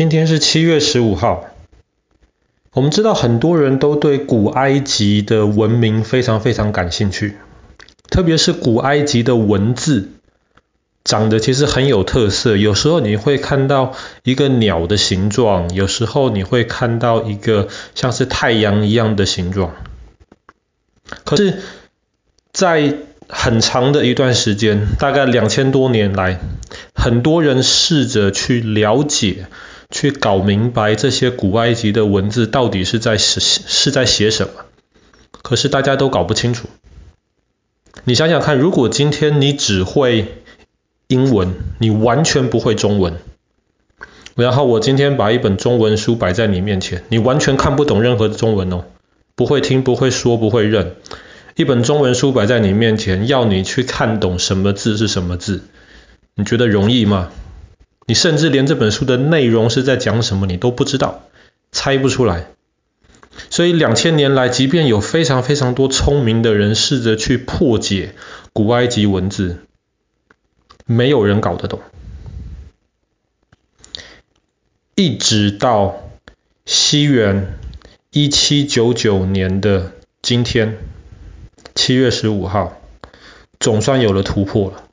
今天是七月十五号。我们知道很多人都对古埃及的文明非常非常感兴趣，特别是古埃及的文字，长得其实很有特色。有时候你会看到一个鸟的形状，有时候你会看到一个像是太阳一样的形状。可是，在很长的一段时间，大概两千多年来，很多人试着去了解。去搞明白这些古埃及的文字到底是在是是在写什么，可是大家都搞不清楚。你想想看，如果今天你只会英文，你完全不会中文，然后我今天把一本中文书摆在你面前，你完全看不懂任何的中文哦，不会听，不会说，不会认。一本中文书摆在你面前，要你去看懂什么字是什么字，你觉得容易吗？你甚至连这本书的内容是在讲什么你都不知道，猜不出来。所以两千年来，即便有非常非常多聪明的人试着去破解古埃及文字，没有人搞得懂。一直到西元一七九九年的今天，七月十五号，总算有了突破了。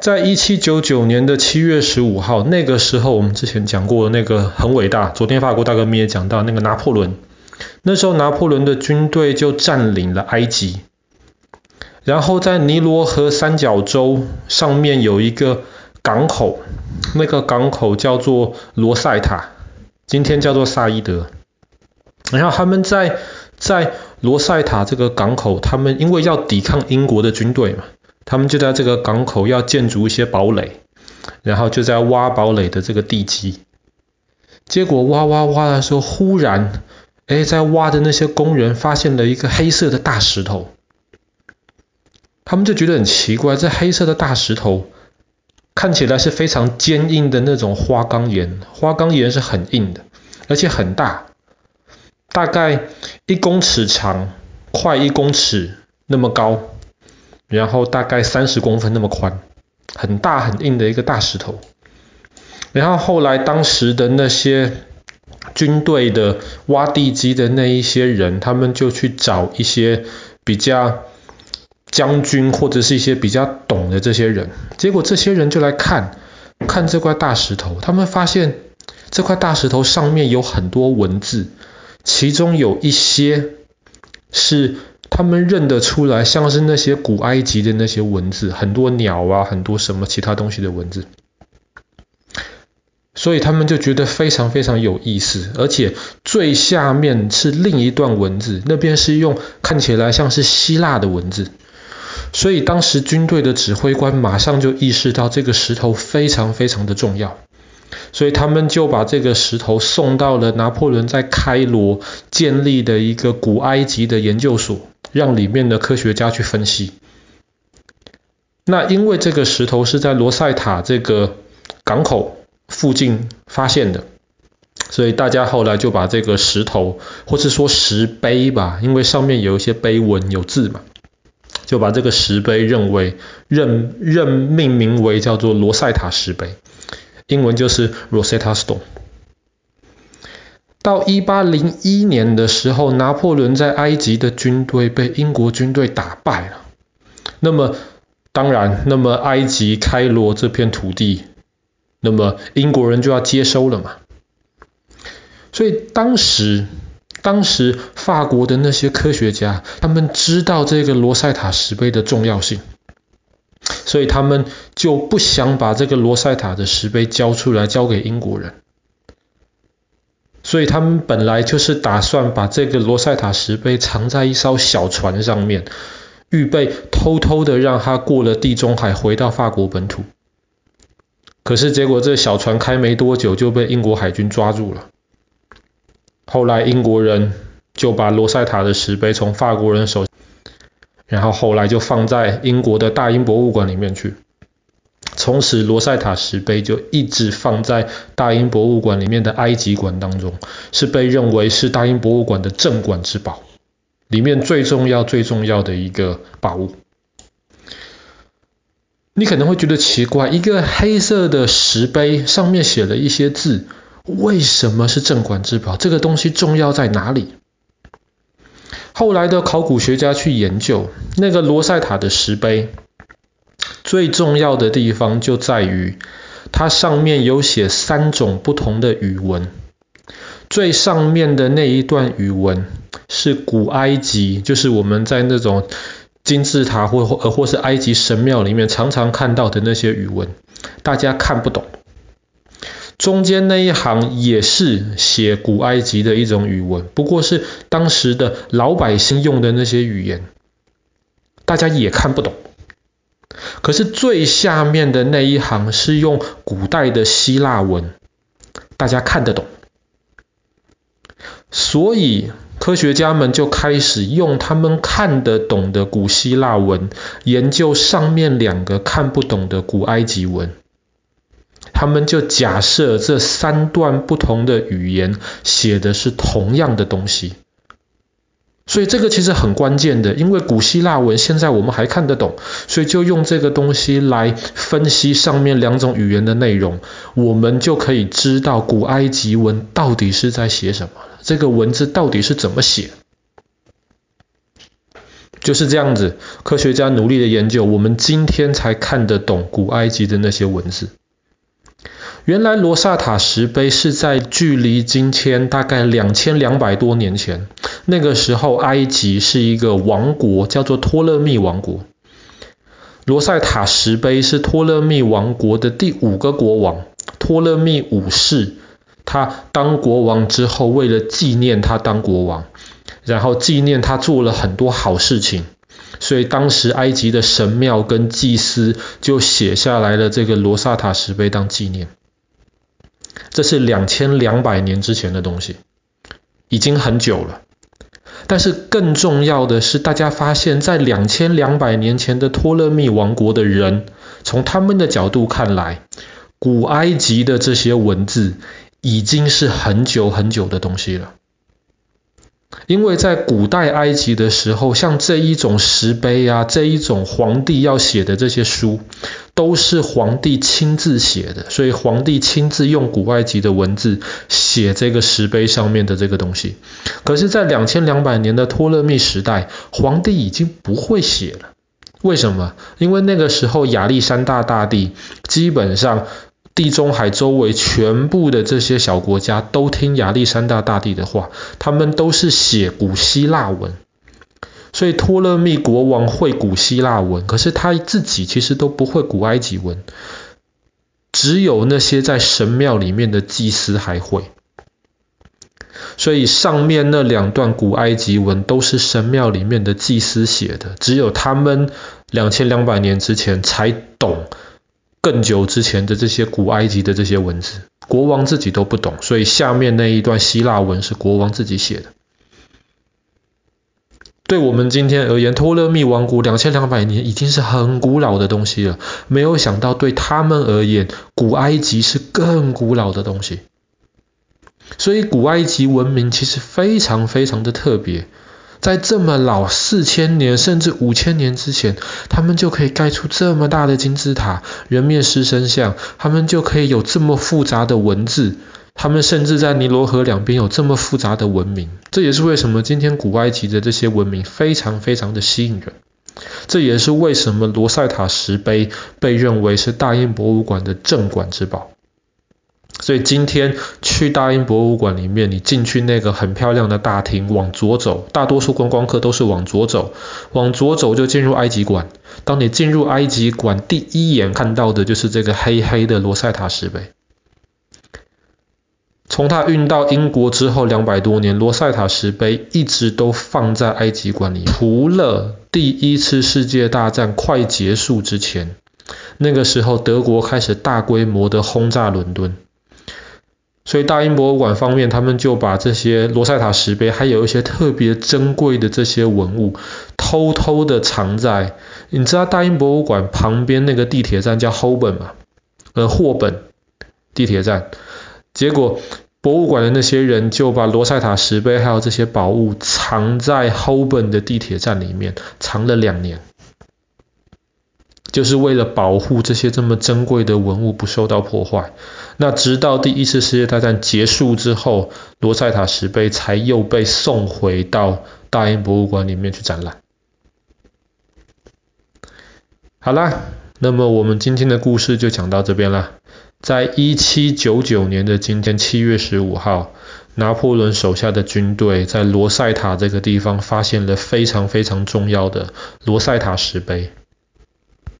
在一七九九年的七月十五号，那个时候我们之前讲过那个很伟大，昨天法国大革命也讲到那个拿破仑，那时候拿破仑的军队就占领了埃及，然后在尼罗河三角洲上面有一个港口，那个港口叫做罗塞塔，今天叫做萨伊德，然后他们在在罗塞塔这个港口，他们因为要抵抗英国的军队嘛。他们就在这个港口要建筑一些堡垒，然后就在挖堡垒的这个地基。结果挖挖挖的时候，忽然，哎，在挖的那些工人发现了一个黑色的大石头。他们就觉得很奇怪，这黑色的大石头看起来是非常坚硬的那种花岗岩，花岗岩是很硬的，而且很大，大概一公尺长，快一公尺那么高。然后大概三十公分那么宽，很大很硬的一个大石头。然后后来当时的那些军队的挖地基的那一些人，他们就去找一些比较将军或者是一些比较懂的这些人。结果这些人就来看，看这块大石头，他们发现这块大石头上面有很多文字，其中有一些是。他们认得出来，像是那些古埃及的那些文字，很多鸟啊，很多什么其他东西的文字，所以他们就觉得非常非常有意思。而且最下面是另一段文字，那边是用看起来像是希腊的文字，所以当时军队的指挥官马上就意识到这个石头非常非常的重要。所以他们就把这个石头送到了拿破仑在开罗建立的一个古埃及的研究所，让里面的科学家去分析。那因为这个石头是在罗塞塔这个港口附近发现的，所以大家后来就把这个石头，或是说石碑吧，因为上面有一些碑文有字嘛，就把这个石碑认为认认命名为叫做罗塞塔石碑。英文就是 Rosetta Stone。到一八零一年的时候，拿破仑在埃及的军队被英国军队打败了。那么，当然，那么埃及开罗这片土地，那么英国人就要接收了嘛。所以当时，当时法国的那些科学家，他们知道这个罗塞塔石碑的重要性。所以他们就不想把这个罗塞塔的石碑交出来，交给英国人。所以他们本来就是打算把这个罗塞塔石碑藏在一艘小船上面，预备偷偷的让它过了地中海回到法国本土。可是结果这小船开没多久就被英国海军抓住了。后来英国人就把罗塞塔的石碑从法国人手。然后后来就放在英国的大英博物馆里面去，从此罗塞塔石碑就一直放在大英博物馆里面的埃及馆当中，是被认为是大英博物馆的镇馆之宝，里面最重要最重要的一个宝物。你可能会觉得奇怪，一个黑色的石碑上面写了一些字，为什么是镇馆之宝？这个东西重要在哪里？后来的考古学家去研究那个罗塞塔的石碑，最重要的地方就在于它上面有写三种不同的语文。最上面的那一段语文是古埃及，就是我们在那种金字塔或或或是埃及神庙里面常常看到的那些语文，大家看不懂。中间那一行也是写古埃及的一种语文，不过是当时的老百姓用的那些语言，大家也看不懂。可是最下面的那一行是用古代的希腊文，大家看得懂。所以科学家们就开始用他们看得懂的古希腊文研究上面两个看不懂的古埃及文。他们就假设这三段不同的语言写的是同样的东西。所以这个其实很关键的，因为古希腊文现在我们还看得懂，所以就用这个东西来分析上面两种语言的内容，我们就可以知道古埃及文到底是在写什么，这个文字到底是怎么写。就是这样子，科学家努力的研究，我们今天才看得懂古埃及的那些文字。原来罗萨塔石碑是在距离今天大概两千两百多年前，那个时候埃及是一个王国，叫做托勒密王国。罗塞塔石碑是托勒密王国的第五个国王，托勒密五世。他当国王之后，为了纪念他当国王，然后纪念他做了很多好事情，所以当时埃及的神庙跟祭司就写下来了这个罗萨塔石碑当纪念。这是两千两百年之前的东西，已经很久了。但是更重要的是，大家发现，在两千两百年前的托勒密王国的人，从他们的角度看来，古埃及的这些文字已经是很久很久的东西了。因为在古代埃及的时候，像这一种石碑啊，这一种皇帝要写的这些书，都是皇帝亲自写的，所以皇帝亲自用古埃及的文字写这个石碑上面的这个东西。可是，在两千两百年的托勒密时代，皇帝已经不会写了。为什么？因为那个时候亚历山大大帝基本上。地中海周围全部的这些小国家都听亚历山大大帝的话，他们都是写古希腊文，所以托勒密国王会古希腊文，可是他自己其实都不会古埃及文，只有那些在神庙里面的祭司还会，所以上面那两段古埃及文都是神庙里面的祭司写的，只有他们两千两百年之前才懂。更久之前的这些古埃及的这些文字，国王自己都不懂，所以下面那一段希腊文是国王自己写的。对我们今天而言，托勒密王国两千两百年已经是很古老的东西了。没有想到对他们而言，古埃及是更古老的东西。所以古埃及文明其实非常非常的特别。在这么老四千年甚至五千年之前，他们就可以盖出这么大的金字塔、人面狮身像，他们就可以有这么复杂的文字，他们甚至在尼罗河两边有这么复杂的文明。这也是为什么今天古埃及的这些文明非常非常的吸引人。这也是为什么罗塞塔石碑被认为是大英博物馆的镇馆之宝。所以今天去大英博物馆里面，你进去那个很漂亮的大厅，往左走，大多数观光客都是往左走，往左走就进入埃及馆。当你进入埃及馆，第一眼看到的就是这个黑黑的罗塞塔石碑。从它运到英国之后两百多年，罗塞塔石碑一直都放在埃及馆里，除了第一次世界大战快结束之前，那个时候德国开始大规模的轰炸伦敦。所以大英博物馆方面，他们就把这些罗塞塔石碑，还有一些特别珍贵的这些文物，偷偷的藏在，你知道大英博物馆旁边那个地铁站叫 Holborn 嘛？呃，霍本地铁站。结果博物馆的那些人就把罗塞塔石碑还有这些宝物藏在 Holborn 的地铁站里面，藏了两年。就是为了保护这些这么珍贵的文物不受到破坏。那直到第一次世界大战结束之后，罗塞塔石碑才又被送回到大英博物馆里面去展览。好啦，那么我们今天的故事就讲到这边啦。在一七九九年的今天，七月十五号，拿破仑手下的军队在罗塞塔这个地方发现了非常非常重要的罗塞塔石碑。